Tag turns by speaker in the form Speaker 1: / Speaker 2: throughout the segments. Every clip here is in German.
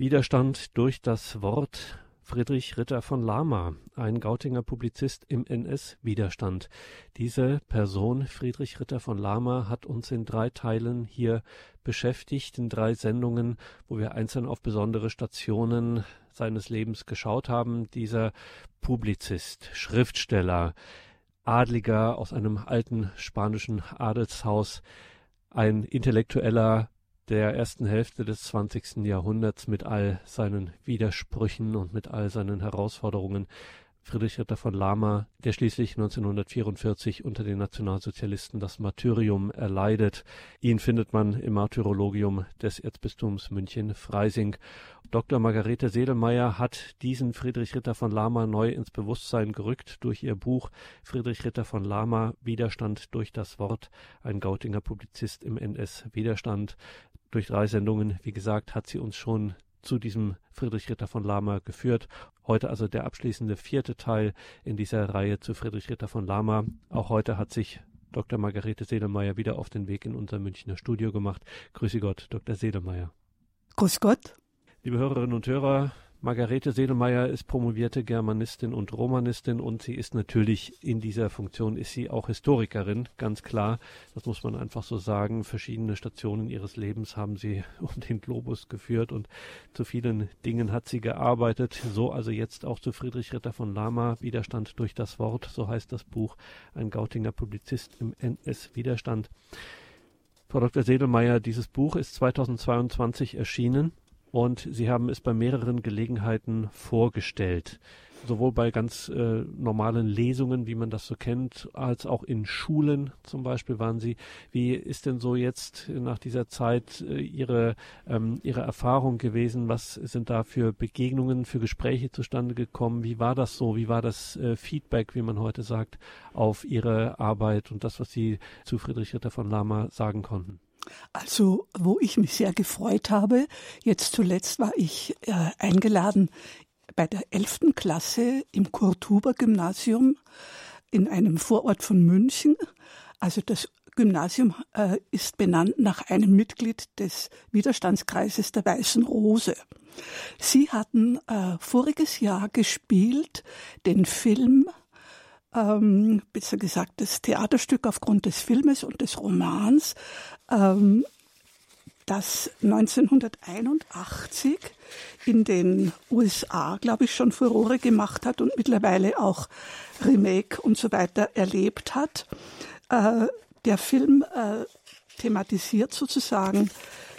Speaker 1: Widerstand durch das Wort Friedrich Ritter von Lama, ein Gautinger Publizist im NS-Widerstand. Diese Person, Friedrich Ritter von Lama, hat uns in drei Teilen hier beschäftigt, in drei Sendungen, wo wir einzeln auf besondere Stationen seines Lebens geschaut haben. Dieser Publizist, Schriftsteller, Adliger aus einem alten spanischen Adelshaus, ein intellektueller der ersten Hälfte des 20. Jahrhunderts mit all seinen Widersprüchen und mit all seinen Herausforderungen. Friedrich Ritter von Lama, der schließlich 1944 unter den Nationalsozialisten das Martyrium erleidet. Ihn findet man im Martyrologium des Erzbistums München-Freising. Dr. Margarete Sedelmeier hat diesen Friedrich Ritter von Lama neu ins Bewusstsein gerückt durch ihr Buch Friedrich Ritter von Lama Widerstand durch das Wort, ein Gautinger Publizist im NS-Widerstand durch drei Sendungen, wie gesagt, hat sie uns schon zu diesem Friedrich Ritter von Lama geführt. Heute also der abschließende vierte Teil in dieser Reihe zu Friedrich Ritter von Lama. Auch heute hat sich Dr. Margarete Sedelmeier wieder auf den Weg in unser Münchner Studio gemacht. Grüße Gott, Dr. Sedelmeier.
Speaker 2: Grüß Gott.
Speaker 1: Liebe Hörerinnen und Hörer, Margarete Sedelmeier ist promovierte Germanistin und Romanistin und sie ist natürlich in dieser Funktion ist sie auch Historikerin, ganz klar. Das muss man einfach so sagen. Verschiedene Stationen ihres Lebens haben sie um den Globus geführt und zu vielen Dingen hat sie gearbeitet. So also jetzt auch zu Friedrich Ritter von Lama, Widerstand durch das Wort, so heißt das Buch, ein Gautinger Publizist im NS-Widerstand. Frau Dr. Sedelmeier, dieses Buch ist 2022 erschienen und sie haben es bei mehreren Gelegenheiten vorgestellt. Sowohl bei ganz äh, normalen Lesungen, wie man das so kennt, als auch in Schulen zum Beispiel waren Sie. Wie ist denn so jetzt nach dieser Zeit äh, Ihre, ähm, Ihre Erfahrung gewesen? Was sind da für Begegnungen, für Gespräche zustande gekommen? Wie war das so? Wie war das äh, Feedback, wie man heute sagt, auf Ihre Arbeit und das, was Sie zu Friedrich Ritter von Lama sagen konnten?
Speaker 2: Also, wo ich mich sehr gefreut habe, jetzt zuletzt war ich äh, eingeladen bei der 11. Klasse im Kurt-Huber-Gymnasium in einem Vorort von München. Also das Gymnasium äh, ist benannt nach einem Mitglied des Widerstandskreises der Weißen Rose. Sie hatten äh, voriges Jahr gespielt den Film ähm, besser gesagt das Theaterstück aufgrund des Filmes und des Romans, ähm, das 1981 in den USA, glaube ich, schon Furore gemacht hat und mittlerweile auch Remake und so weiter erlebt hat. Äh, der Film äh, thematisiert sozusagen,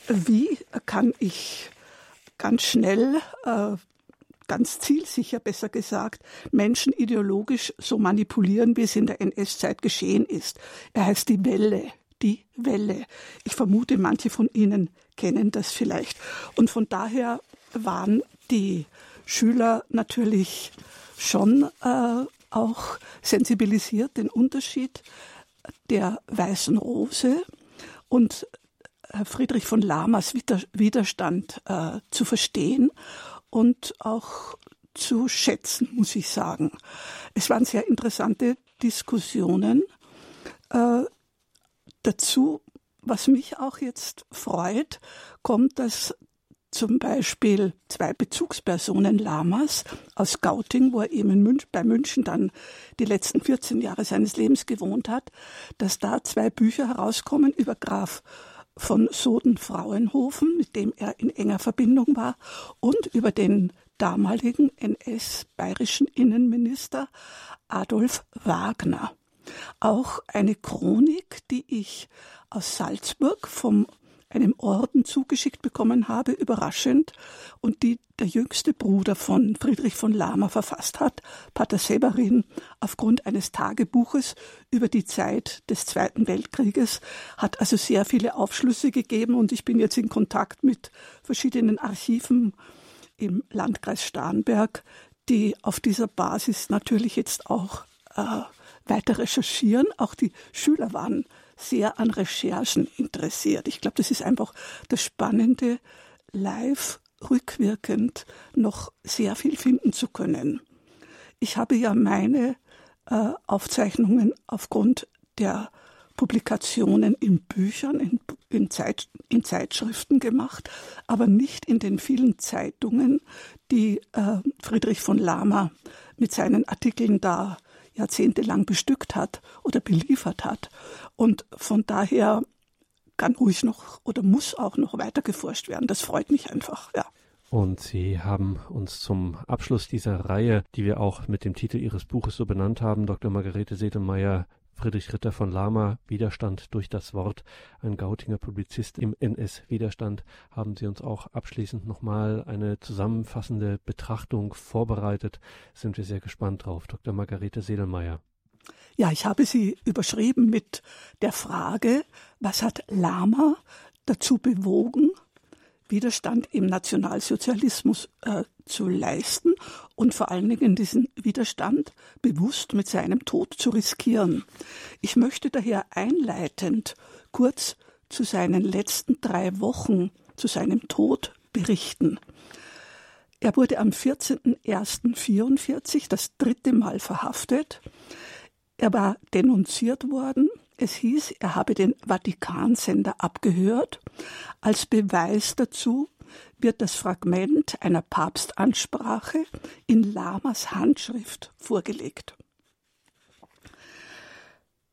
Speaker 2: wie kann ich ganz schnell äh, ganz zielsicher, besser gesagt, Menschen ideologisch so manipulieren, wie es in der NS-Zeit geschehen ist. Er heißt die Welle, die Welle. Ich vermute, manche von Ihnen kennen das vielleicht. Und von daher waren die Schüler natürlich schon äh, auch sensibilisiert, den Unterschied der weißen Rose und äh, Friedrich von Lamas Widerstand äh, zu verstehen und auch zu schätzen, muss ich sagen. Es waren sehr interessante Diskussionen. Äh, dazu, was mich auch jetzt freut, kommt, dass zum Beispiel zwei Bezugspersonen Lamas aus Gauting, wo er eben in Münch, bei München dann die letzten 14 Jahre seines Lebens gewohnt hat, dass da zwei Bücher herauskommen über Graf von Soden-Frauenhofen, mit dem er in enger Verbindung war, und über den damaligen NS-bayerischen Innenminister Adolf Wagner. Auch eine Chronik, die ich aus Salzburg vom einem Orden zugeschickt bekommen habe, überraschend, und die der jüngste Bruder von Friedrich von Lama verfasst hat, Pater Severin, aufgrund eines Tagebuches über die Zeit des Zweiten Weltkrieges, hat also sehr viele Aufschlüsse gegeben und ich bin jetzt in Kontakt mit verschiedenen Archiven im Landkreis Starnberg, die auf dieser Basis natürlich jetzt auch äh, weiter recherchieren. Auch die Schüler waren sehr an Recherchen interessiert. Ich glaube, das ist einfach das Spannende, live rückwirkend noch sehr viel finden zu können. Ich habe ja meine äh, Aufzeichnungen aufgrund der Publikationen in Büchern, in, in, Zeit, in Zeitschriften gemacht, aber nicht in den vielen Zeitungen, die äh, Friedrich von Lama mit seinen Artikeln da jahrzehntelang bestückt hat oder beliefert hat. Und von daher kann ruhig noch oder muss auch noch weiter geforscht werden. Das freut mich einfach, ja.
Speaker 1: Und Sie haben uns zum Abschluss dieser Reihe, die wir auch mit dem Titel Ihres Buches so benannt haben, Dr. Margarete Sedemeyer, Friedrich Ritter von Lama, Widerstand durch das Wort, ein Gautinger Publizist im NS-Widerstand, haben Sie uns auch abschließend nochmal eine zusammenfassende Betrachtung vorbereitet. Sind wir sehr gespannt drauf. Dr. Margarete Sedelmeier.
Speaker 2: Ja, ich habe sie überschrieben mit der Frage, was hat Lama dazu bewogen, Widerstand im Nationalsozialismus äh, zu leisten und vor allen Dingen diesen Widerstand bewusst mit seinem Tod zu riskieren. Ich möchte daher einleitend kurz zu seinen letzten drei Wochen, zu seinem Tod berichten. Er wurde am 14.01.44 das dritte Mal verhaftet. Er war denunziert worden es hieß, er habe den Vatikansender abgehört. Als Beweis dazu wird das Fragment einer Papstansprache in Lamas Handschrift vorgelegt.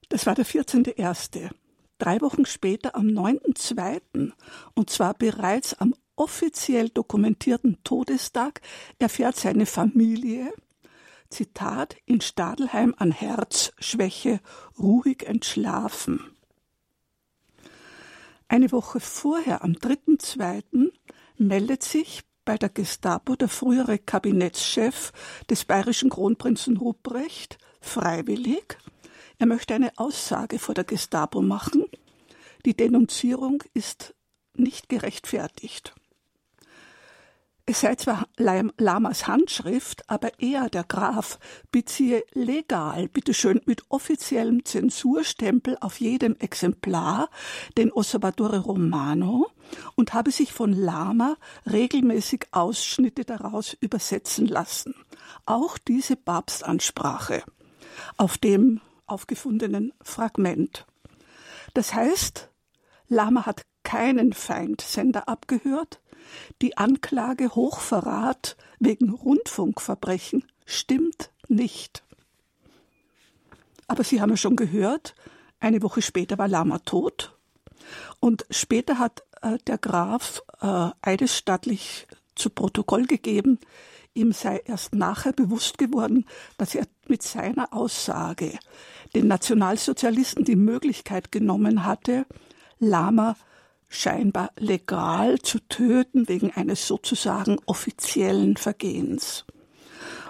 Speaker 2: Das war der 14.01. Drei Wochen später, am 9.02., und zwar bereits am offiziell dokumentierten Todestag, erfährt seine Familie, Zitat, in Stadelheim an Herzschwäche ruhig entschlafen. Eine Woche vorher, am 3.2., meldet sich bei der Gestapo der frühere Kabinettschef des bayerischen Kronprinzen Ruprecht freiwillig. Er möchte eine Aussage vor der Gestapo machen. Die Denunzierung ist nicht gerechtfertigt. Es sei zwar Lamas Handschrift, aber er, der Graf, beziehe legal, bitteschön, mit offiziellem Zensurstempel auf jedem Exemplar den Osservatore Romano und habe sich von Lama regelmäßig Ausschnitte daraus übersetzen lassen. Auch diese Papstansprache auf dem aufgefundenen Fragment. Das heißt, Lama hat keinen Feindsender abgehört, die Anklage Hochverrat wegen Rundfunkverbrechen stimmt nicht. Aber Sie haben ja schon gehört, eine Woche später war Lama tot. Und später hat äh, der Graf äh, eidesstattlich zu Protokoll gegeben, ihm sei erst nachher bewusst geworden, dass er mit seiner Aussage den Nationalsozialisten die Möglichkeit genommen hatte, Lama scheinbar legal zu töten wegen eines sozusagen offiziellen Vergehens.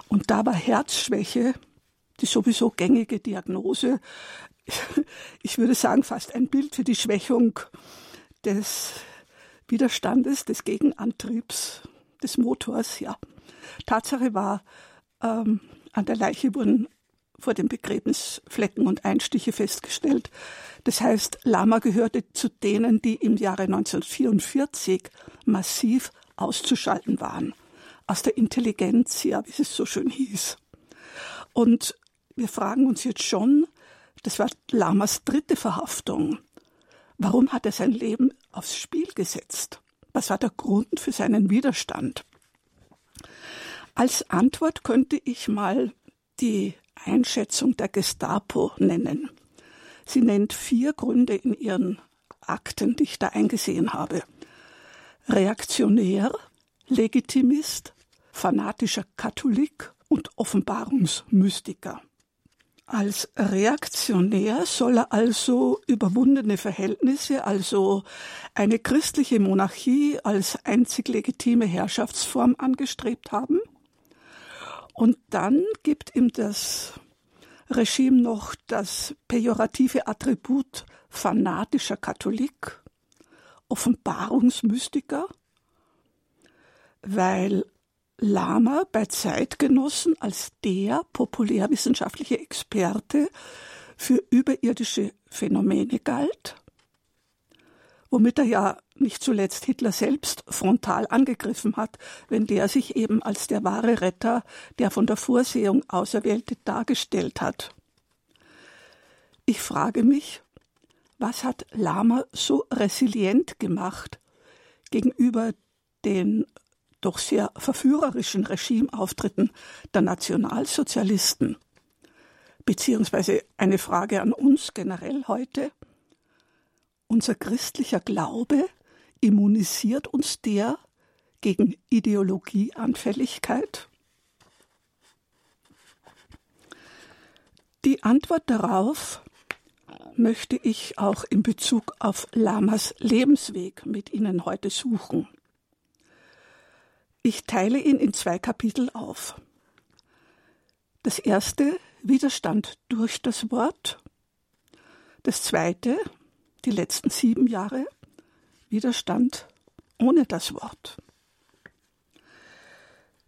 Speaker 2: Und da war Herzschwäche die sowieso gängige Diagnose, ich würde sagen fast ein Bild für die Schwächung des Widerstandes, des Gegenantriebs, des Motors, ja. Tatsache war, ähm, an der Leiche wurden vor dem Begräbnis Flecken und Einstiche festgestellt. Das heißt, Lama gehörte zu denen, die im Jahre 1944 massiv auszuschalten waren. Aus der Intelligenz, ja, wie es so schön hieß. Und wir fragen uns jetzt schon, das war Lamas dritte Verhaftung. Warum hat er sein Leben aufs Spiel gesetzt? Was war der Grund für seinen Widerstand? Als Antwort könnte ich mal die Einschätzung der Gestapo nennen. Sie nennt vier Gründe in ihren Akten, die ich da eingesehen habe. Reaktionär, Legitimist, fanatischer Katholik und Offenbarungsmystiker. Als Reaktionär soll er also überwundene Verhältnisse, also eine christliche Monarchie als einzig legitime Herrschaftsform angestrebt haben – und dann gibt ihm das Regime noch das pejorative Attribut fanatischer Katholik, Offenbarungsmystiker, weil Lama bei Zeitgenossen als der populärwissenschaftliche Experte für überirdische Phänomene galt, womit er ja nicht zuletzt Hitler selbst frontal angegriffen hat, wenn der sich eben als der wahre Retter, der von der Vorsehung Auserwählte dargestellt hat. Ich frage mich, was hat Lama so resilient gemacht gegenüber den doch sehr verführerischen Regimeauftritten der Nationalsozialisten? Beziehungsweise eine Frage an uns generell heute. Unser christlicher Glaube, immunisiert uns der gegen Ideologieanfälligkeit? Die Antwort darauf möchte ich auch in Bezug auf Lamas Lebensweg mit Ihnen heute suchen. Ich teile ihn in zwei Kapitel auf. Das erste Widerstand durch das Wort. Das zweite, die letzten sieben Jahre, Widerstand ohne das Wort.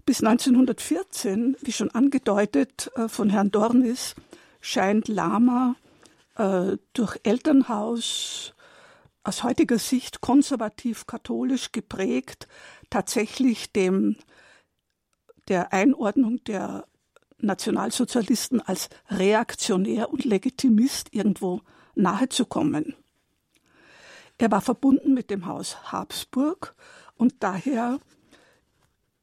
Speaker 2: Bis 1914, wie schon angedeutet äh, von Herrn Dornis, scheint Lama äh, durch Elternhaus aus heutiger Sicht konservativ-katholisch geprägt, tatsächlich dem der Einordnung der Nationalsozialisten als reaktionär und Legitimist irgendwo nahezukommen. Er war verbunden mit dem Haus Habsburg und daher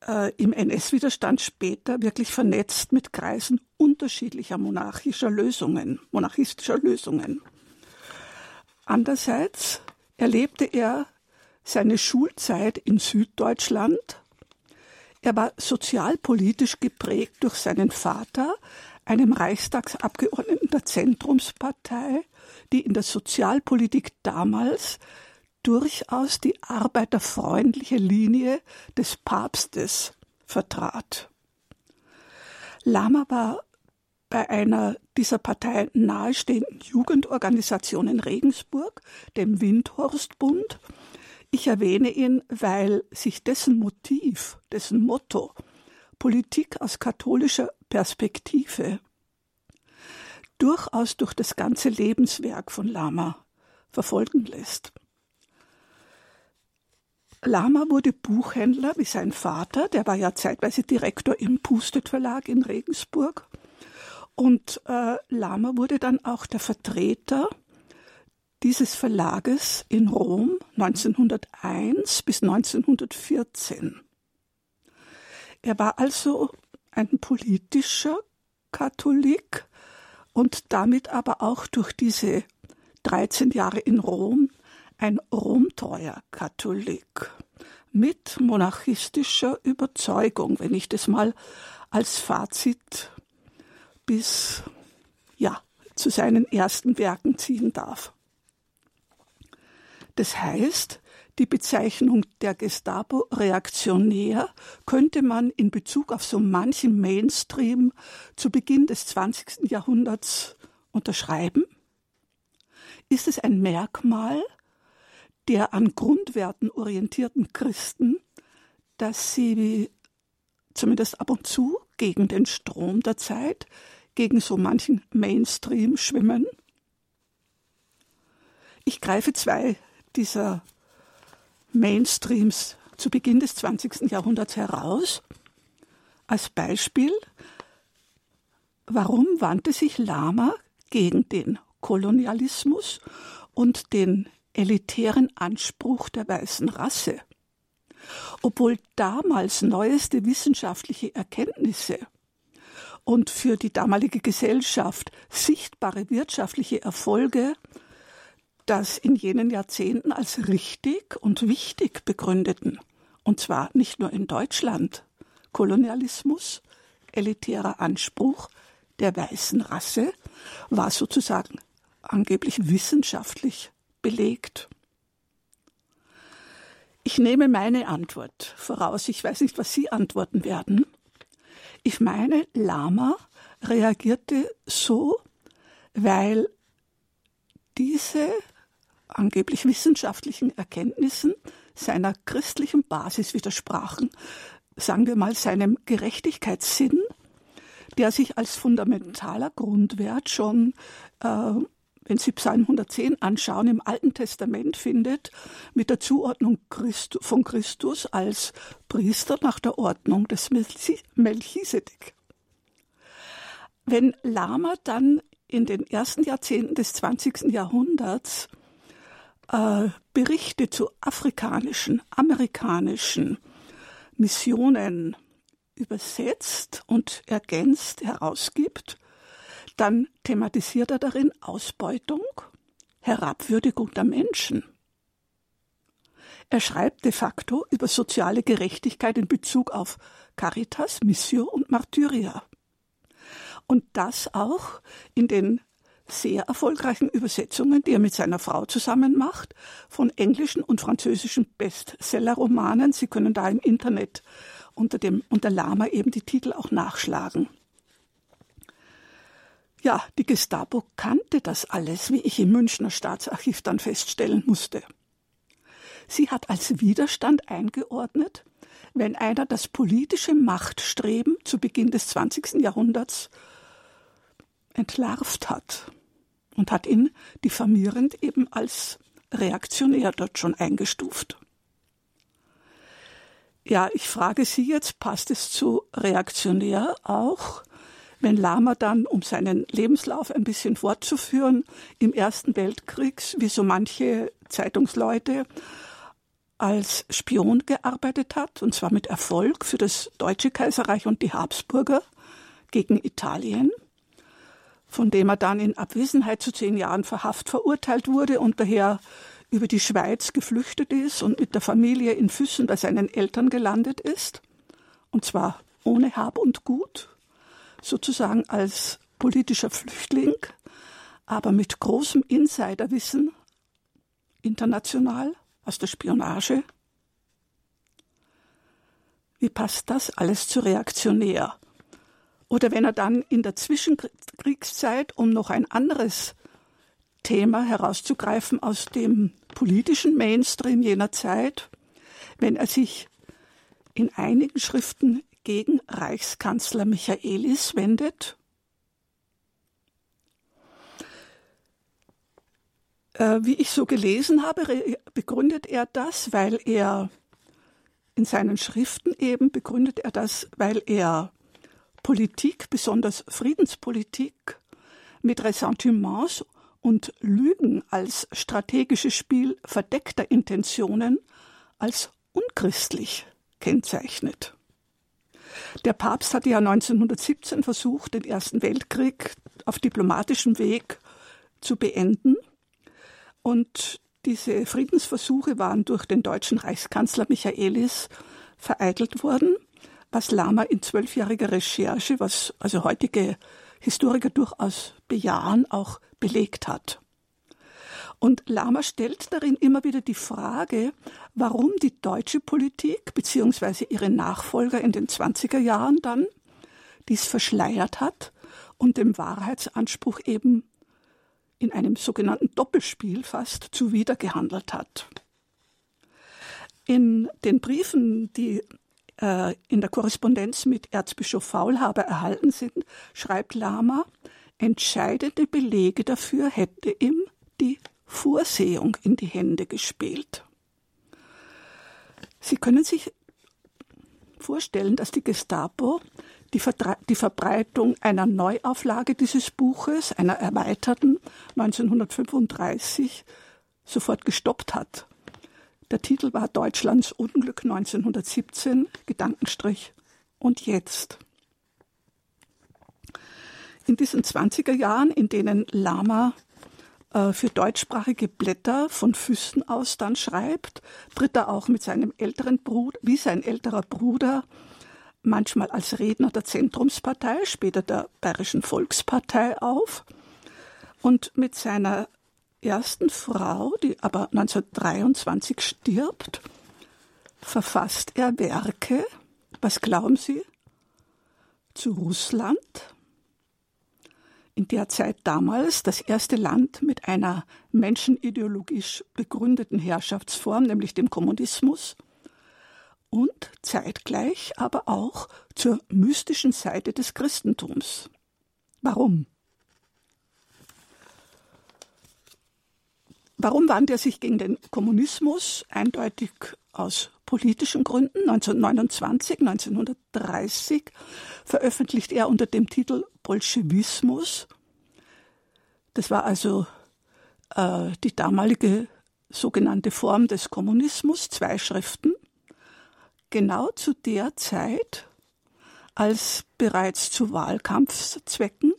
Speaker 2: äh, im NS-Widerstand später wirklich vernetzt mit Kreisen unterschiedlicher monarchischer Lösungen, monarchistischer Lösungen. Andererseits erlebte er seine Schulzeit in Süddeutschland. Er war sozialpolitisch geprägt durch seinen Vater, einem Reichstagsabgeordneten der Zentrumspartei, die in der Sozialpolitik damals durchaus die arbeiterfreundliche Linie des Papstes vertrat. Lama war bei einer dieser Partei nahestehenden Jugendorganisation in Regensburg, dem Windhorstbund. Ich erwähne ihn, weil sich dessen Motiv, dessen Motto Politik aus katholischer Perspektive durchaus durch das ganze Lebenswerk von Lama verfolgen lässt. Lama wurde Buchhändler wie sein Vater, der war ja zeitweise Direktor im Pustet Verlag in Regensburg. Und äh, Lama wurde dann auch der Vertreter dieses Verlages in Rom 1901 bis 1914. Er war also ein politischer Katholik und damit aber auch durch diese 13 Jahre in Rom ein romtreuer Katholik mit monarchistischer Überzeugung, wenn ich das mal als Fazit bis ja zu seinen ersten Werken ziehen darf. Das heißt, die Bezeichnung der Gestapo reaktionär könnte man in Bezug auf so manchen Mainstream zu Beginn des 20. Jahrhunderts unterschreiben? Ist es ein Merkmal der an Grundwerten orientierten Christen, dass sie zumindest ab und zu gegen den Strom der Zeit, gegen so manchen Mainstream schwimmen. Ich greife zwei dieser Mainstreams zu Beginn des 20. Jahrhunderts heraus. Als Beispiel, warum wandte sich Lama gegen den Kolonialismus und den elitären Anspruch der weißen Rasse. Obwohl damals neueste wissenschaftliche Erkenntnisse und für die damalige Gesellschaft sichtbare wirtschaftliche Erfolge das in jenen Jahrzehnten als richtig und wichtig begründeten. Und zwar nicht nur in Deutschland. Kolonialismus, elitärer Anspruch der weißen Rasse war sozusagen angeblich wissenschaftlich belegt. Ich nehme meine Antwort voraus. Ich weiß nicht, was Sie antworten werden. Ich meine, Lama reagierte so, weil diese angeblich wissenschaftlichen Erkenntnissen seiner christlichen Basis widersprachen, sagen wir mal seinem Gerechtigkeitssinn, der sich als fundamentaler Grundwert schon äh, wenn Sie Psalm 110 anschauen, im Alten Testament findet, mit der Zuordnung von Christus als Priester nach der Ordnung des Melchisedek. Wenn Lama dann in den ersten Jahrzehnten des 20. Jahrhunderts äh, Berichte zu afrikanischen, amerikanischen Missionen übersetzt und ergänzt herausgibt, dann thematisiert er darin Ausbeutung, Herabwürdigung der Menschen. Er schreibt de facto über soziale Gerechtigkeit in Bezug auf Caritas, Missio und Martyria. Und das auch in den sehr erfolgreichen Übersetzungen, die er mit seiner Frau zusammen macht, von englischen und französischen Bestsellerromanen. Sie können da im Internet unter dem unter Lama eben die Titel auch nachschlagen. Ja, die Gestapo kannte das alles, wie ich im Münchner Staatsarchiv dann feststellen musste. Sie hat als Widerstand eingeordnet, wenn einer das politische Machtstreben zu Beginn des 20. Jahrhunderts entlarvt hat und hat ihn diffamierend eben als reaktionär dort schon eingestuft. Ja, ich frage Sie jetzt, passt es zu reaktionär auch, wenn Lama dann, um seinen Lebenslauf ein bisschen fortzuführen, im Ersten Weltkrieg, wie so manche Zeitungsleute, als Spion gearbeitet hat, und zwar mit Erfolg für das Deutsche Kaiserreich und die Habsburger gegen Italien, von dem er dann in Abwesenheit zu zehn Jahren verhaft verurteilt wurde und daher über die Schweiz geflüchtet ist und mit der Familie in Füssen bei seinen Eltern gelandet ist, und zwar ohne Hab und Gut, sozusagen als politischer Flüchtling, aber mit großem Insiderwissen international aus der Spionage. Wie passt das alles zu reaktionär? Oder wenn er dann in der Zwischenkriegszeit, um noch ein anderes Thema herauszugreifen aus dem politischen Mainstream jener Zeit, wenn er sich in einigen Schriften gegen Reichskanzler Michaelis wendet. Äh, wie ich so gelesen habe, begründet er das, weil er in seinen Schriften eben begründet er das, weil er Politik, besonders Friedenspolitik, mit Ressentiments und Lügen als strategisches Spiel verdeckter Intentionen als unchristlich kennzeichnet. Der Papst hatte ja 1917 versucht, den Ersten Weltkrieg auf diplomatischem Weg zu beenden. Und diese Friedensversuche waren durch den deutschen Reichskanzler Michaelis vereitelt worden, was Lama in zwölfjähriger Recherche, was also heutige Historiker durchaus bejahen, auch belegt hat. Und Lama stellt darin immer wieder die Frage, warum die deutsche Politik bzw. ihre Nachfolger in den 20er Jahren dann dies verschleiert hat und dem Wahrheitsanspruch eben in einem sogenannten Doppelspiel fast zuwidergehandelt hat. In den Briefen, die äh, in der Korrespondenz mit Erzbischof Faulhaber erhalten sind, schreibt Lama, entscheidende Belege dafür hätte ihm die Vorsehung in die Hände gespielt. Sie können sich vorstellen, dass die Gestapo die, die, Verbreitung einer Neuauflage dieses Buches, einer erweiterten 1935, sofort gestoppt hat. Der Titel war Deutschlands Unglück 1917, Gedankenstrich und jetzt. In diesen 20er Jahren, in denen Lama äh, für deutschsprachige Blätter von Füssen aus dann schreibt, tritt er auch mit seinem älteren Bruder, wie sein älterer Bruder, manchmal als Redner der Zentrumspartei, später der Bayerischen Volkspartei auf. Und mit seiner ersten Frau, die aber 1923 stirbt, verfasst er Werke, was glauben Sie, zu Russland, in der Zeit damals das erste Land mit einer menschenideologisch begründeten Herrschaftsform, nämlich dem Kommunismus, und zeitgleich aber auch zur mystischen Seite des Christentums. Warum? Warum wandte er sich gegen den Kommunismus? Eindeutig aus politischen Gründen. 1929, 1930 veröffentlicht er unter dem Titel Bolschewismus Das war also äh, die damalige sogenannte Form des Kommunismus, zwei Schriften, genau zu der Zeit, als bereits zu Wahlkampfzwecken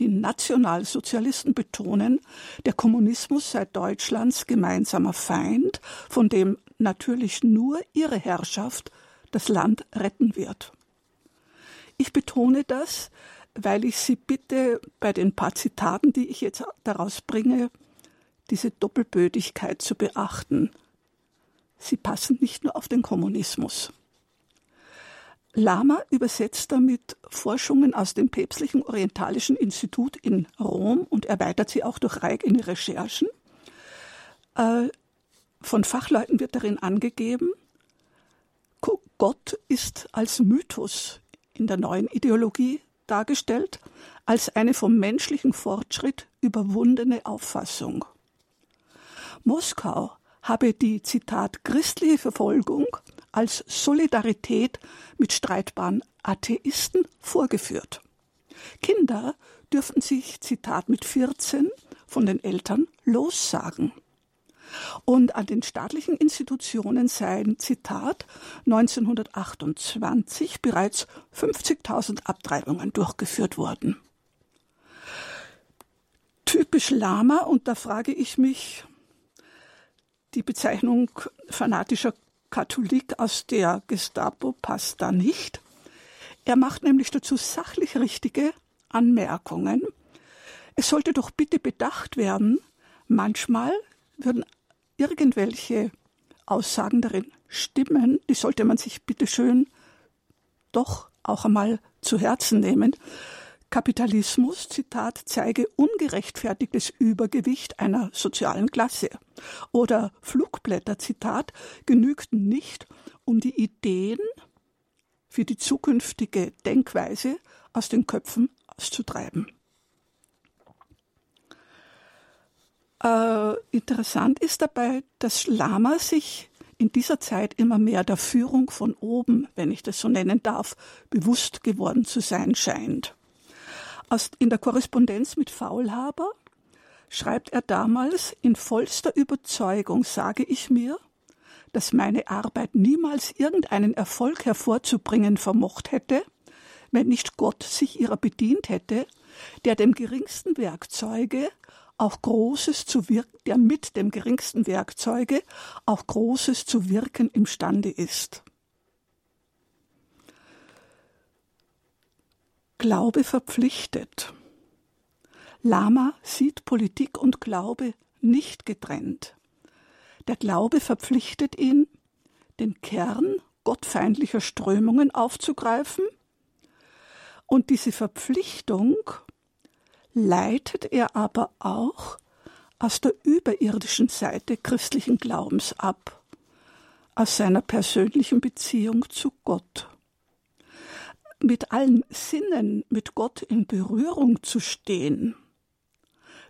Speaker 2: die Nationalsozialisten betonen, der Kommunismus sei Deutschlands gemeinsamer Feind, von dem natürlich nur ihre Herrschaft das Land retten wird. Ich betone das, weil ich Sie bitte bei den paar Zitaten, die ich jetzt daraus bringe, diese Doppelbödigkeit zu beachten. Sie passen nicht nur auf den Kommunismus. Lama übersetzt damit Forschungen aus dem Päpstlichen Orientalischen Institut in Rom und erweitert sie auch durch eigene Recherchen. Äh, von Fachleuten wird darin angegeben, Gott ist als Mythos in der neuen Ideologie dargestellt, als eine vom menschlichen Fortschritt überwundene Auffassung. Moskau habe die, Zitat, christliche Verfolgung als Solidarität mit streitbaren Atheisten vorgeführt. Kinder dürften sich, Zitat, mit 14 von den Eltern lossagen. Und an den staatlichen Institutionen seien, Zitat, 1928 bereits 50.000 Abtreibungen durchgeführt worden. Typisch Lama, und da frage ich mich, die Bezeichnung fanatischer Katholik aus der Gestapo passt da nicht. Er macht nämlich dazu sachlich richtige Anmerkungen. Es sollte doch bitte bedacht werden, manchmal würden irgendwelche Aussagen darin stimmen, die sollte man sich bitte schön doch auch einmal zu Herzen nehmen. Kapitalismus, Zitat, zeige ungerechtfertigtes Übergewicht einer sozialen Klasse. Oder Flugblätter, Zitat, genügten nicht, um die Ideen für die zukünftige Denkweise aus den Köpfen auszutreiben. Äh, interessant ist dabei, dass Lama sich in dieser Zeit immer mehr der Führung von oben, wenn ich das so nennen darf, bewusst geworden zu sein scheint. Aus, in der Korrespondenz mit Faulhaber schreibt er damals, in vollster Überzeugung sage ich mir, dass meine Arbeit niemals irgendeinen Erfolg hervorzubringen vermocht hätte, wenn nicht Gott sich ihrer bedient hätte, der dem geringsten Werkzeuge auch Großes zu wirken, der mit dem geringsten Werkzeuge auch Großes zu wirken imstande ist. Glaube verpflichtet. Lama sieht Politik und Glaube nicht getrennt. Der Glaube verpflichtet ihn, den Kern gottfeindlicher Strömungen aufzugreifen, und diese Verpflichtung leitet er aber auch aus der überirdischen Seite christlichen Glaubens ab, aus seiner persönlichen Beziehung zu Gott mit allen Sinnen mit Gott in Berührung zu stehen,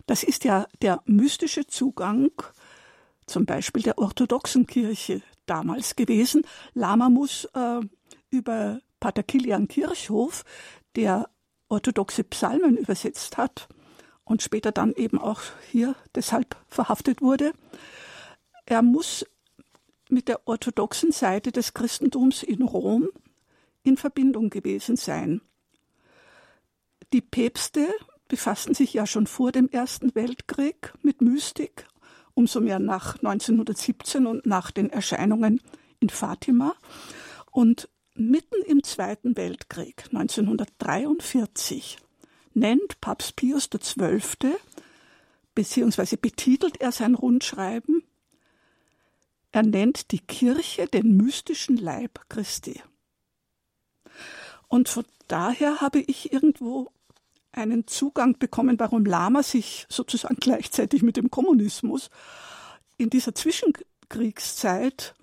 Speaker 2: das ist ja der mystische Zugang zum Beispiel der orthodoxen Kirche damals gewesen. Lama muss äh, über Pater Kilian Kirchhof, der orthodoxe Psalmen übersetzt hat und später dann eben auch hier deshalb verhaftet wurde, er muss mit der orthodoxen Seite des Christentums in Rom in Verbindung gewesen sein. Die Päpste befassten sich ja schon vor dem Ersten Weltkrieg mit Mystik, umso mehr nach 1917 und nach den Erscheinungen in Fatima. Und mitten im Zweiten Weltkrieg, 1943, nennt Papst Pius XII. beziehungsweise betitelt er sein Rundschreiben, er nennt die Kirche den mystischen Leib Christi. Und von daher habe ich irgendwo einen Zugang bekommen, warum Lama sich sozusagen gleichzeitig mit dem Kommunismus in dieser Zwischenkriegszeit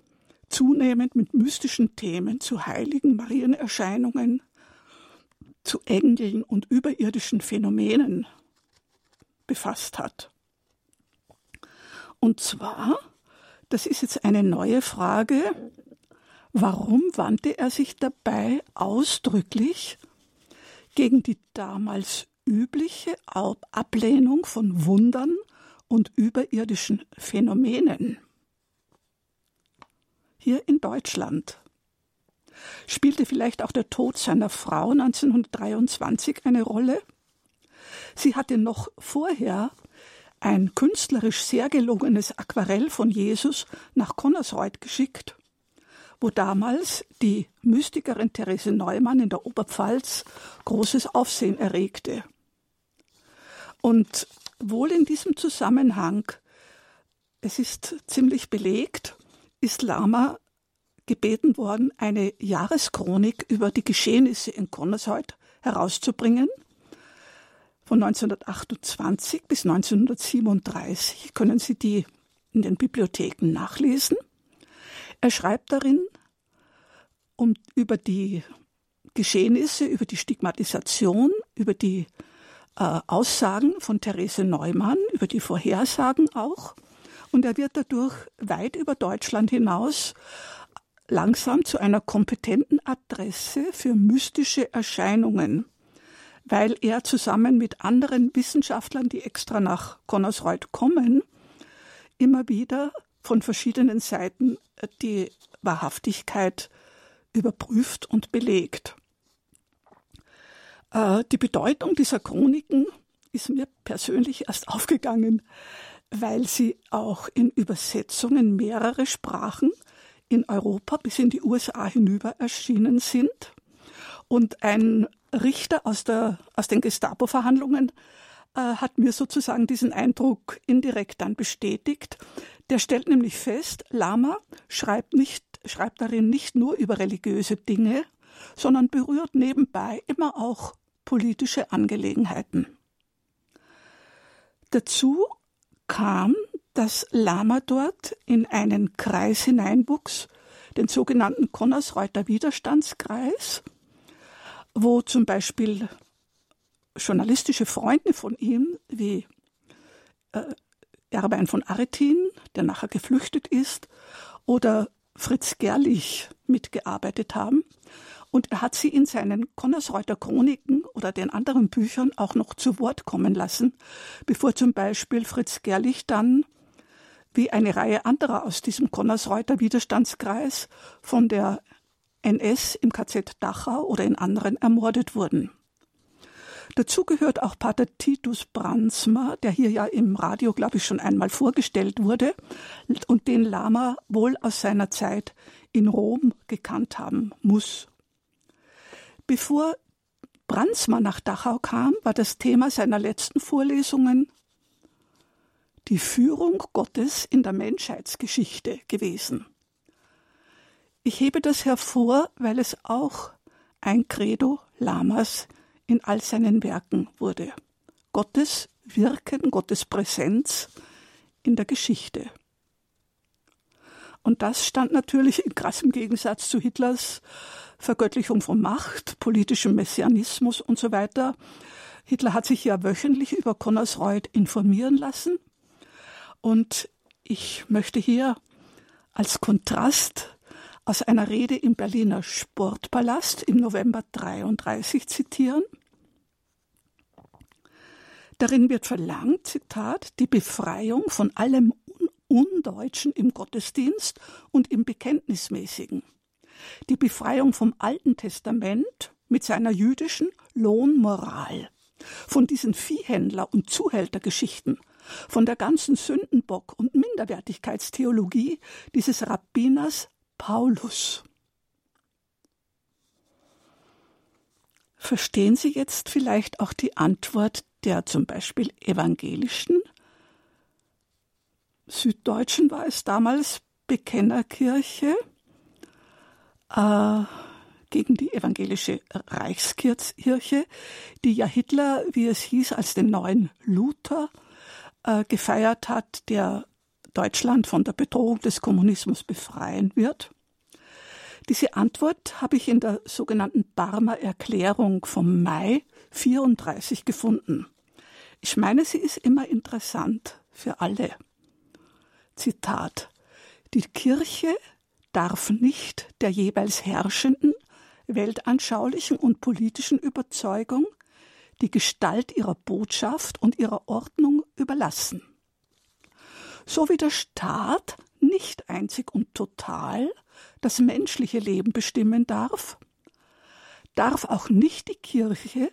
Speaker 2: zunehmend mit mystischen Themen zu heiligen Marienerscheinungen, zu Engeln und überirdischen Phänomenen befasst hat. Und zwar, das ist jetzt eine neue Frage, Warum wandte er sich dabei ausdrücklich gegen die damals übliche Ablehnung von Wundern und überirdischen Phänomenen. Hier in Deutschland spielte vielleicht auch der Tod seiner Frau 1923 eine Rolle. Sie hatte noch vorher ein künstlerisch sehr gelungenes Aquarell von Jesus nach Connersreuth geschickt, wo damals die Mystikerin Therese Neumann in der Oberpfalz großes Aufsehen erregte. Und wohl in diesem Zusammenhang, es ist ziemlich belegt, ist Lama gebeten worden, eine Jahreschronik über die Geschehnisse in Connersreuth herauszubringen – von 1928 bis 1937 können Sie die in den Bibliotheken nachlesen. Er schreibt darin um, über die Geschehnisse, über die Stigmatisation, über die äh, Aussagen von Therese Neumann, über die Vorhersagen auch. Und er wird dadurch weit über Deutschland hinaus langsam zu einer kompetenten Adresse für mystische Erscheinungen weil er zusammen mit anderen Wissenschaftlern, die extra nach Connersreuth kommen, immer wieder von verschiedenen Seiten die Wahrhaftigkeit überprüft und belegt. Äh, die Bedeutung dieser Chroniken ist mir persönlich erst aufgegangen, weil sie auch in Übersetzungen mehrere Sprachen in Europa bis in die USA hinüber erschienen sind und ein Richter aus, der, aus den Gestapo-Verhandlungen äh, hat mir sozusagen diesen Eindruck indirekt dann bestätigt. Der stellt nämlich fest, Lama schreibt, nicht, schreibt darin nicht nur über religiöse Dinge, sondern berührt nebenbei immer auch politische Angelegenheiten. Dazu kam, dass Lama dort in einen Kreis hineinwuchs, den sogenannten Konnersreuter Widerstandskreis, wo zum Beispiel journalistische Freunde von ihm, wie äh, Erbein von Aretin, der nachher geflüchtet ist, oder Fritz Gerlich mitgearbeitet haben. Und er hat sie in seinen Konnersreuter Chroniken oder den anderen Büchern auch noch zu Wort kommen lassen, bevor zum Beispiel Fritz Gerlich dann wie eine Reihe anderer aus diesem Konnersreuter Widerstandskreis von der NS im KZ Dachau oder in anderen ermordet wurden. Dazu gehört auch Pater Titus Brandsma, der hier ja im Radio, glaube ich, schon einmal vorgestellt wurde und den Lama wohl aus seiner Zeit in Rom gekannt haben muss. Bevor Brandsma nach Dachau kam, war das Thema seiner letzten Vorlesungen die Führung Gottes in der Menschheitsgeschichte gewesen. Ich hebe das hervor, weil es auch ein Credo Lamas in all seinen Werken wurde. Gottes Wirken, Gottes Präsenz in der Geschichte. Und das stand natürlich in krassem Gegensatz zu Hitlers Vergöttlichung von Macht, politischem Messianismus und so weiter. Hitler hat sich ja wöchentlich über Connersreuth informieren lassen. Und ich möchte hier als Kontrast aus einer Rede im Berliner Sportpalast im November 33 zitieren. Darin wird verlangt, Zitat, die Befreiung von allem Undeutschen im Gottesdienst und im Bekenntnismäßigen. Die Befreiung vom Alten Testament mit seiner jüdischen Lohnmoral. Von diesen Viehhändler- und Zuhältergeschichten. Von der ganzen Sündenbock- und Minderwertigkeitstheologie dieses Rabbiners Paulus. Verstehen Sie jetzt vielleicht auch die Antwort der zum Beispiel evangelischen, süddeutschen war es damals, Bekennerkirche äh, gegen die evangelische Reichskirche, die ja Hitler, wie es hieß, als den neuen Luther äh, gefeiert hat, der Deutschland von der Bedrohung des Kommunismus befreien wird? Diese Antwort habe ich in der sogenannten Barmer Erklärung vom Mai 34 gefunden. Ich meine, sie ist immer interessant für alle. Zitat. Die Kirche darf nicht der jeweils herrschenden weltanschaulichen und politischen Überzeugung die Gestalt ihrer Botschaft und ihrer Ordnung überlassen. So wie der Staat nicht einzig und total das menschliche Leben bestimmen darf, darf auch nicht die Kirche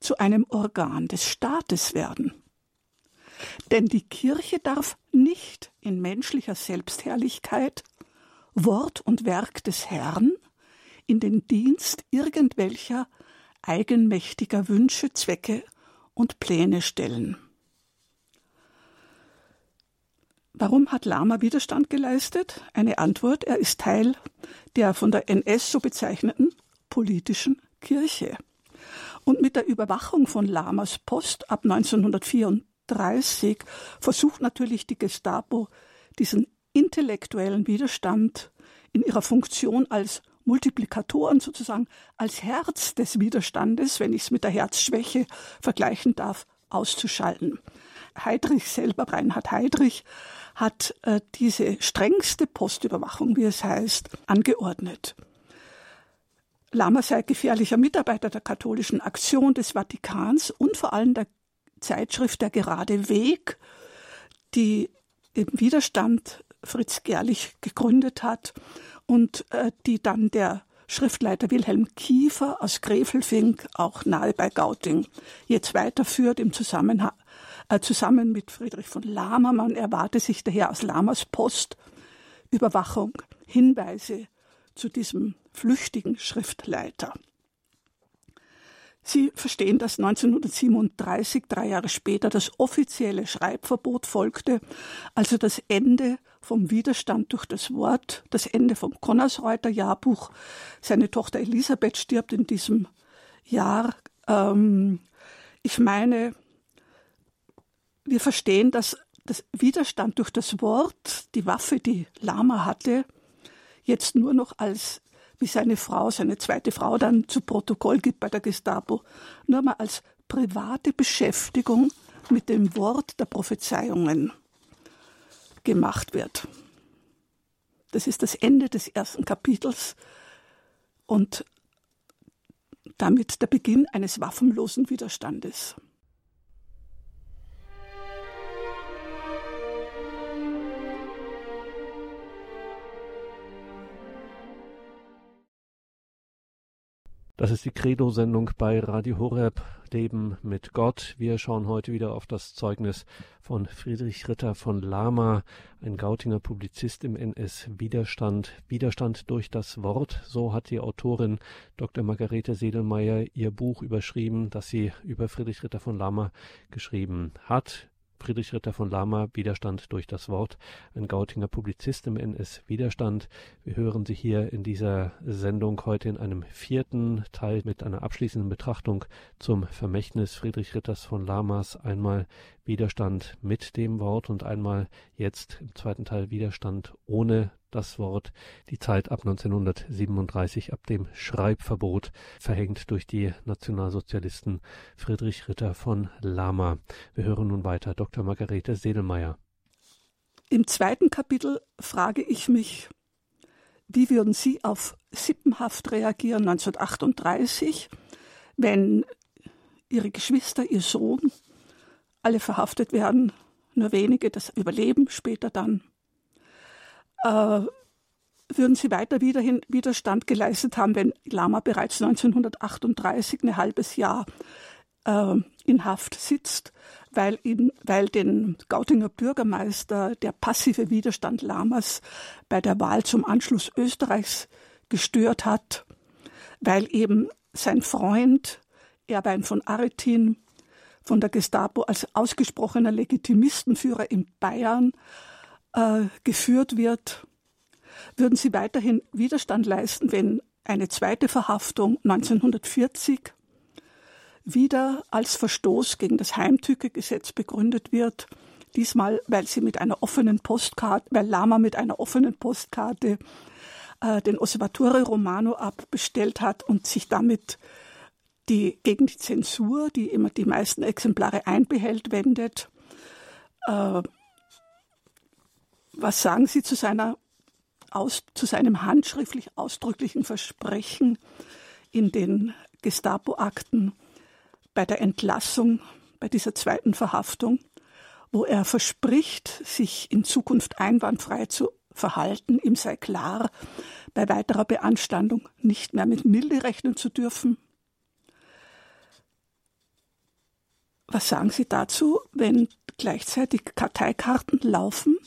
Speaker 2: zu einem Organ des Staates werden. Denn die Kirche darf nicht in menschlicher Selbstherrlichkeit Wort und Werk des Herrn in den Dienst irgendwelcher eigenmächtiger Wünsche, Zwecke und Pläne stellen. Warum hat Lama Widerstand geleistet? Eine Antwort, er ist Teil der von der NS so bezeichneten politischen Kirche. Und mit der Überwachung von Lamas Post ab 1934 versucht natürlich die Gestapo, diesen intellektuellen Widerstand in ihrer Funktion als Multiplikatoren sozusagen als Herz des Widerstandes, wenn ich es mit der Herzschwäche vergleichen darf, auszuschalten. Heydrich selber, Reinhard Heydrich, hat äh, diese strengste Postüberwachung, wie es heißt, angeordnet. Lama sei gefährlicher Mitarbeiter der katholischen Aktion des Vatikans und vor allem der Zeitschrift Der gerade Weg, die im Widerstand Fritz Gerlich gegründet hat und äh, die dann der Schriftleiter Wilhelm Kiefer aus Grefelfink, auch nahe bei Gauting, jetzt weiterführt im Zusammenhang, zusammen mit Friedrich von Lahmer. Man erwarte sich daher aus Lahmers Post Überwachung, Hinweise zu diesem flüchtigen Schriftleiter. Sie verstehen, dass 1937, drei Jahre später, das offizielle Schreibverbot folgte, also das Ende vom Widerstand durch das Wort, das Ende vom Konnersreuter Jahrbuch. Seine Tochter Elisabeth stirbt in diesem Jahr. Ähm, ich meine, wir verstehen, dass das Widerstand durch das Wort, die Waffe, die Lama hatte, jetzt nur noch als wie seine Frau, seine zweite Frau dann zu Protokoll gibt bei der Gestapo, nur mal als private Beschäftigung mit dem Wort der Prophezeiungen gemacht wird. Das ist das Ende des ersten Kapitels und damit der Beginn eines waffenlosen Widerstandes.
Speaker 1: Das ist die Credo-Sendung bei Radio Horeb, Leben mit Gott. Wir schauen heute wieder auf das Zeugnis von Friedrich Ritter von Lama, ein Gautinger Publizist im NS-Widerstand. Widerstand durch das Wort, so hat die Autorin Dr. Margarete Sedelmeier ihr Buch überschrieben, das sie über Friedrich Ritter von Lama geschrieben hat. Friedrich Ritter von Lama, Widerstand durch das Wort, ein Gautinger Publizist im NS-Widerstand. Wir hören Sie hier in dieser Sendung heute in einem vierten Teil mit einer abschließenden Betrachtung zum Vermächtnis Friedrich Ritters von Lamas. Einmal Widerstand mit dem Wort und einmal jetzt im zweiten Teil Widerstand ohne das Wort die Zeit ab 1937, ab dem Schreibverbot, verhängt durch die Nationalsozialisten Friedrich Ritter von Lama. Wir hören nun weiter Dr. Margarete Sedelmeier.
Speaker 2: Im zweiten Kapitel frage ich mich, wie würden Sie auf Sippenhaft reagieren 1938, wenn Ihre Geschwister, Ihr Sohn, alle verhaftet werden, nur wenige das überleben später dann? Äh, würden sie weiter wiederhin Widerstand geleistet haben, wenn Lama bereits 1938 ein halbes Jahr äh, in Haft sitzt, weil, ihn, weil den Gautinger Bürgermeister der passive Widerstand Lamas bei der Wahl zum Anschluss Österreichs gestört hat, weil eben sein Freund Erbein von Aretin von der Gestapo als ausgesprochener Legitimistenführer in Bayern äh, geführt wird, würden sie weiterhin Widerstand leisten, wenn eine zweite Verhaftung 1940 wieder als Verstoß gegen das Heimtückegesetz begründet wird. Diesmal, weil sie mit einer offenen Postkarte, weil Lama mit einer offenen Postkarte äh, den Osservatore Romano abbestellt hat und sich damit die, gegen die Zensur, die immer die meisten Exemplare einbehält, wendet. Äh, was sagen Sie zu, seiner, aus, zu seinem handschriftlich ausdrücklichen Versprechen in den Gestapo-Akten, bei der Entlassung, bei dieser zweiten Verhaftung, wo er verspricht, sich in Zukunft einwandfrei zu verhalten. Ihm sei klar, bei weiterer Beanstandung nicht mehr mit Milde rechnen zu dürfen. Was sagen Sie dazu, wenn gleichzeitig Karteikarten laufen?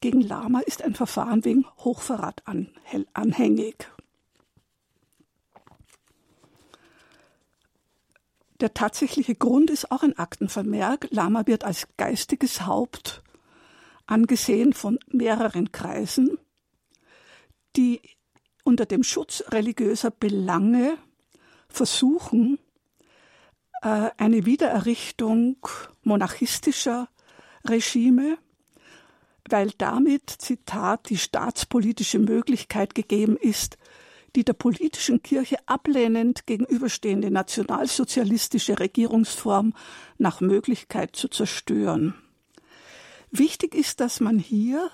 Speaker 2: Gegen Lama ist ein Verfahren wegen Hochverrat anhängig. Der tatsächliche Grund ist auch ein Aktenvermerk. Lama wird als geistiges Haupt angesehen von mehreren Kreisen, die unter dem Schutz religiöser Belange versuchen, äh, eine Wiedererrichtung monarchistischer Regime, weil damit, Zitat, die staatspolitische Möglichkeit gegeben ist, die der politischen Kirche ablehnend gegenüberstehende nationalsozialistische Regierungsform nach Möglichkeit zu zerstören. Wichtig ist, dass man hier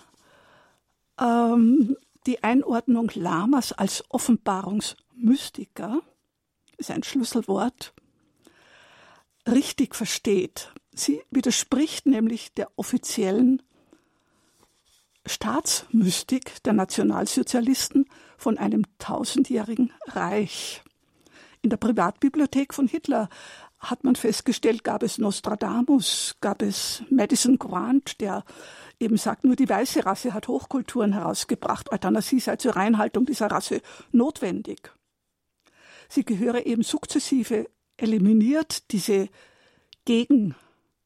Speaker 2: ähm, die Einordnung Lamas als Offenbarungsmystiker, ist ein Schlüsselwort, richtig versteht. Sie widerspricht nämlich der offiziellen Staatsmystik der Nationalsozialisten von einem tausendjährigen Reich. In der Privatbibliothek von Hitler hat man festgestellt, gab es Nostradamus, gab es Madison Grant, der eben sagt, nur die weiße Rasse hat Hochkulturen herausgebracht. Euthanasie sei zur Reinhaltung dieser Rasse notwendig. Sie gehöre eben sukzessive eliminiert, diese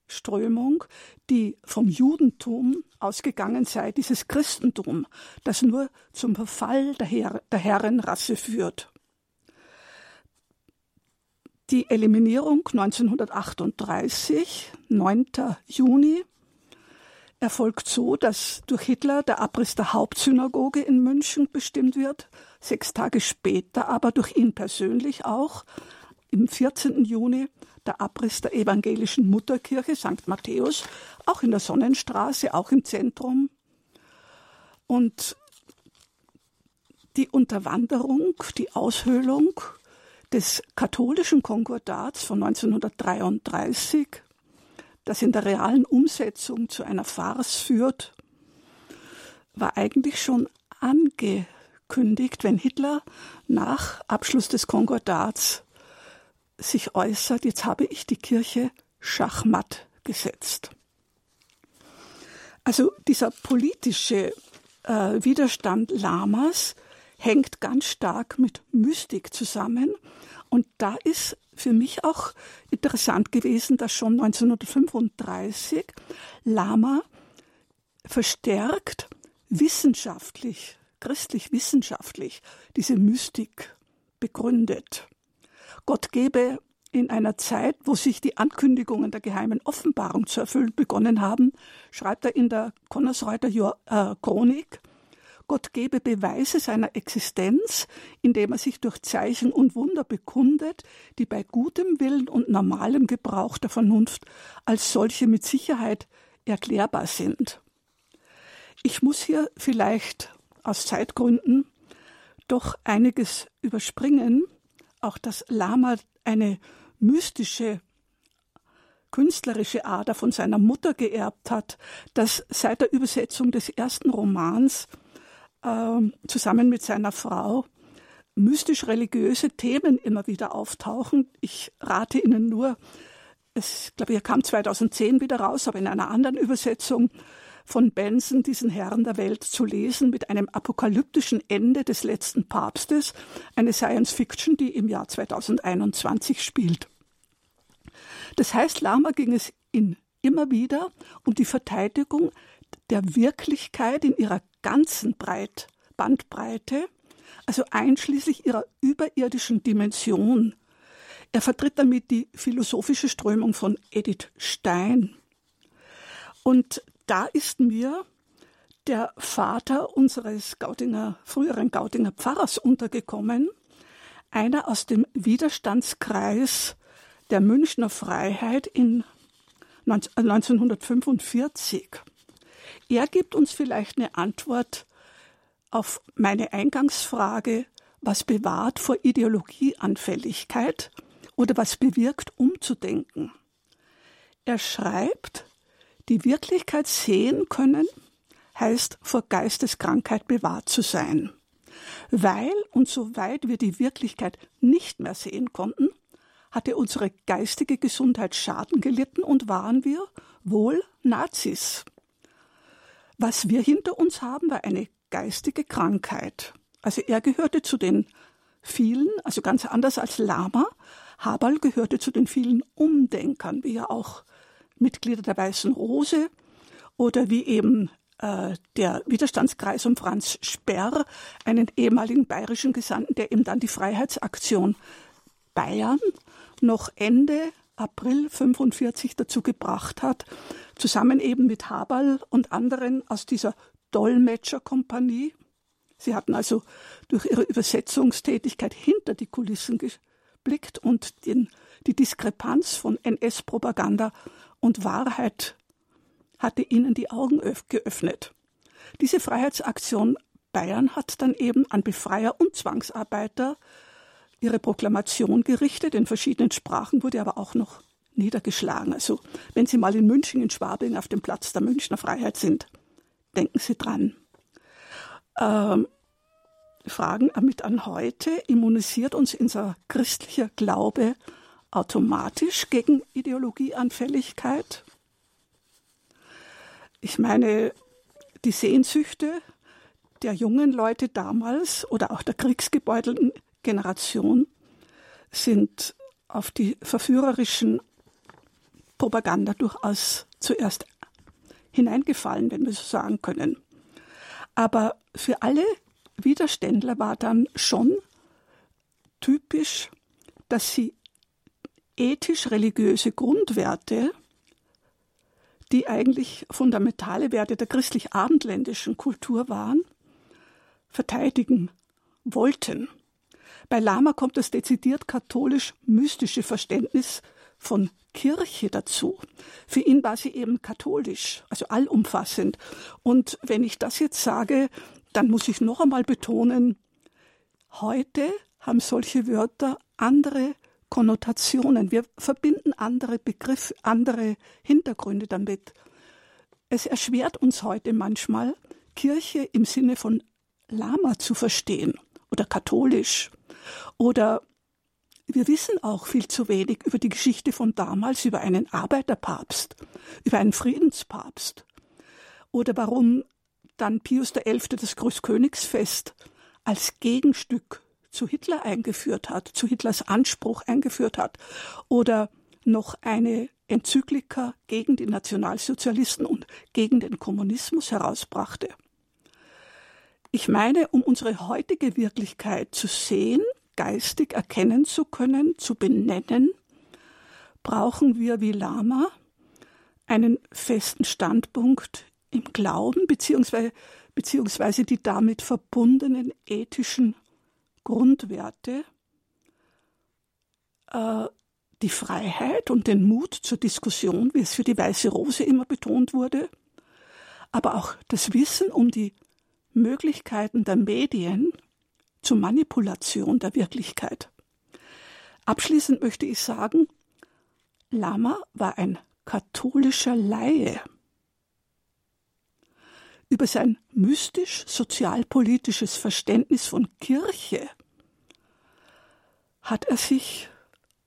Speaker 2: Gegenströmung, die vom Judentum ausgegangen sei, dieses Christentum, das nur zum Verfall der, Her der Herrenrasse führt. Die Eliminierung 1938, 9. Juni, erfolgt so, dass durch Hitler der Abriss der Hauptsynagoge in München bestimmt wird, sechs Tage später aber durch ihn persönlich auch, im 14. Juni der Abriss der evangelischen Mutterkirche St. Matthäus, auch in der Sonnenstraße, auch im Zentrum. Und die Unterwanderung, die Aushöhlung des katholischen Konkordats von 1933, das in der realen Umsetzung zu einer Farce führt, war eigentlich schon angekündigt, wenn Hitler nach Abschluss des Konkordats sich äußert, jetzt habe ich die Kirche schachmatt gesetzt. Also dieser politische äh, Widerstand Lamas hängt ganz stark mit Mystik zusammen. Und da ist für mich auch interessant gewesen, dass schon 1935 Lama verstärkt wissenschaftlich, christlich-wissenschaftlich diese Mystik begründet. Gott gebe in einer Zeit, wo sich die Ankündigungen der geheimen Offenbarung zu erfüllen begonnen haben, schreibt er in der Konnersreuter äh, Chronik, Gott gebe Beweise seiner Existenz, indem er sich durch Zeichen und Wunder bekundet, die bei gutem Willen und normalem Gebrauch der Vernunft als solche mit Sicherheit erklärbar sind. Ich muss hier vielleicht aus Zeitgründen doch einiges überspringen, auch dass Lama eine mystische künstlerische Ader von seiner Mutter geerbt hat, dass seit der Übersetzung des ersten Romans äh, zusammen mit seiner Frau mystisch-religiöse Themen immer wieder auftauchen. Ich rate Ihnen nur, es, glaube ich, er kam 2010 wieder raus, aber in einer anderen Übersetzung von Benson, diesen Herrn der Welt, zu lesen mit einem apokalyptischen Ende des letzten Papstes, eine Science Fiction, die im Jahr 2021 spielt. Das heißt, Lama ging es in immer wieder um die Verteidigung der Wirklichkeit in ihrer ganzen Breit, Bandbreite, also einschließlich ihrer überirdischen Dimension. Er vertritt damit die philosophische Strömung von Edith Stein. Und da ist mir der Vater unseres Gautinger, früheren Gautinger Pfarrers untergekommen, einer aus dem Widerstandskreis der Münchner Freiheit in 1945. Er gibt uns vielleicht eine Antwort auf meine Eingangsfrage, was bewahrt vor Ideologieanfälligkeit oder was bewirkt, umzudenken. Er schreibt, die Wirklichkeit sehen können heißt vor Geisteskrankheit bewahrt zu sein. Weil und soweit wir die Wirklichkeit nicht mehr sehen konnten, hatte unsere geistige Gesundheit Schaden gelitten und waren wir wohl Nazis. Was wir hinter uns haben, war eine geistige Krankheit. Also er gehörte zu den vielen, also ganz anders als Lama. Haberl gehörte zu den vielen Umdenkern, wie ja auch Mitglieder der Weißen Rose oder wie eben äh, der Widerstandskreis um Franz Sperr, einen ehemaligen bayerischen Gesandten, der eben dann die Freiheitsaktion Bayern noch Ende April 45 dazu gebracht hat, zusammen eben mit Haberl und anderen aus dieser Dolmetscherkompanie. Sie hatten also durch ihre Übersetzungstätigkeit hinter die Kulissen geblickt und den, die Diskrepanz von NS-Propaganda und Wahrheit hatte ihnen die Augen geöffnet. Diese Freiheitsaktion Bayern hat dann eben an Befreier und Zwangsarbeiter ihre Proklamation gerichtet. In verschiedenen Sprachen wurde aber auch noch niedergeschlagen. Also wenn Sie mal in München, in Schwabing auf dem Platz der Münchner Freiheit sind, denken Sie dran. Ähm, Fragen damit an heute, immunisiert uns unser christlicher Glaube automatisch gegen Ideologieanfälligkeit? Ich meine, die Sehnsüchte der jungen Leute damals oder auch der kriegsgebeutelten Generation sind auf die verführerischen Propaganda durchaus zuerst hineingefallen, wenn wir so sagen können. Aber für alle Widerständler war dann schon typisch, dass sie ethisch-religiöse Grundwerte die eigentlich fundamentale Werte der christlich-abendländischen Kultur waren, verteidigen wollten. Bei Lama kommt das dezidiert katholisch-mystische Verständnis von Kirche dazu. Für ihn war sie eben katholisch, also allumfassend. Und wenn ich das jetzt sage, dann muss ich noch einmal betonen, heute haben solche Wörter andere Konnotationen. Wir verbinden andere Begriffe, andere Hintergründe damit. Es erschwert uns heute manchmal, Kirche im Sinne von Lama zu verstehen oder katholisch. Oder wir wissen auch viel zu wenig über die Geschichte von damals, über einen Arbeiterpapst, über einen Friedenspapst. Oder warum dann Pius XI. das Großkönigsfest als Gegenstück zu Hitler eingeführt hat, zu Hitlers Anspruch eingeführt hat, oder noch eine Enzyklika gegen die Nationalsozialisten und gegen den Kommunismus herausbrachte. Ich meine, um unsere heutige Wirklichkeit zu sehen, geistig erkennen zu können, zu benennen, brauchen wir wie Lama einen festen Standpunkt im Glauben beziehungsweise, beziehungsweise die damit verbundenen ethischen Grundwerte, äh, die Freiheit und den Mut zur Diskussion, wie es für die Weiße Rose immer betont wurde, aber auch das Wissen um die Möglichkeiten der Medien zur Manipulation der Wirklichkeit. Abschließend möchte ich sagen, Lama war ein katholischer Laie über sein mystisch-sozialpolitisches Verständnis von Kirche hat er sich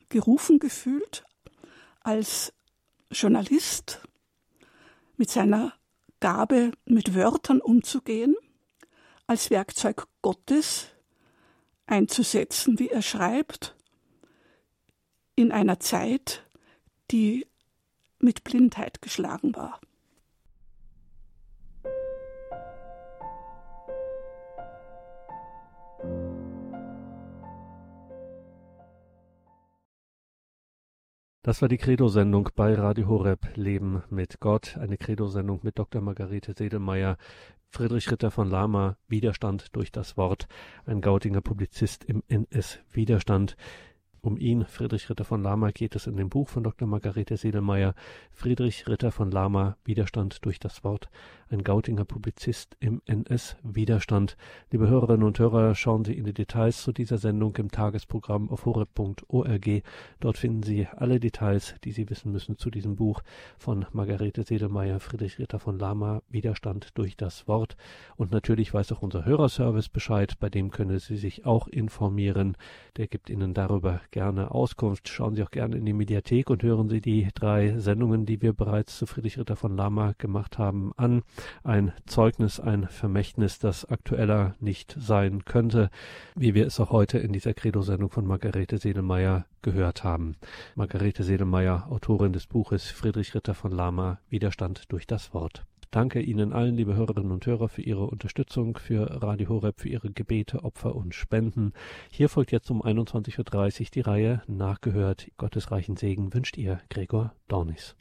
Speaker 2: gerufen gefühlt, als Journalist mit seiner Gabe, mit Wörtern umzugehen, als Werkzeug Gottes einzusetzen, wie er schreibt, in einer Zeit, die mit Blindheit geschlagen war.
Speaker 1: Das war die Credo-Sendung bei Radio Horeb Leben mit Gott. Eine Credo-Sendung mit Dr. Margarete Sedelmeier, Friedrich Ritter von Lama, Widerstand durch das Wort, ein Gautinger Publizist im NS-Widerstand. Um ihn, Friedrich Ritter von Lama, geht es in dem Buch von Dr. Margarete Sedelmeier, Friedrich Ritter von Lama, Widerstand durch das Wort, ein Gautinger Publizist im NS-Widerstand. Liebe Hörerinnen und Hörer, schauen Sie in die Details zu dieser Sendung im Tagesprogramm auf horeb.org. Dort finden Sie alle Details, die Sie wissen müssen zu diesem Buch von Margarete Sedelmeier, Friedrich Ritter von Lama, Widerstand durch das Wort. Und natürlich weiß auch unser Hörerservice Bescheid, bei dem können Sie sich auch informieren. Der gibt Ihnen darüber gerne Auskunft. Schauen Sie auch gerne in die Mediathek und hören Sie die drei Sendungen, die wir bereits zu Friedrich Ritter von Lama gemacht haben, an ein Zeugnis, ein Vermächtnis, das aktueller nicht sein könnte, wie wir es auch heute in dieser Credo-Sendung von Margarete Sedelmeier gehört haben. Margarete Sedelmeier, Autorin des Buches Friedrich Ritter von Lama, Widerstand durch das Wort. Danke Ihnen allen, liebe Hörerinnen und Hörer, für Ihre Unterstützung, für Radio Horeb, für Ihre Gebete, Opfer und Spenden. Hier folgt jetzt um 21.30 Uhr die Reihe Nachgehört. Gottes reichen Segen wünscht ihr Gregor Dornis.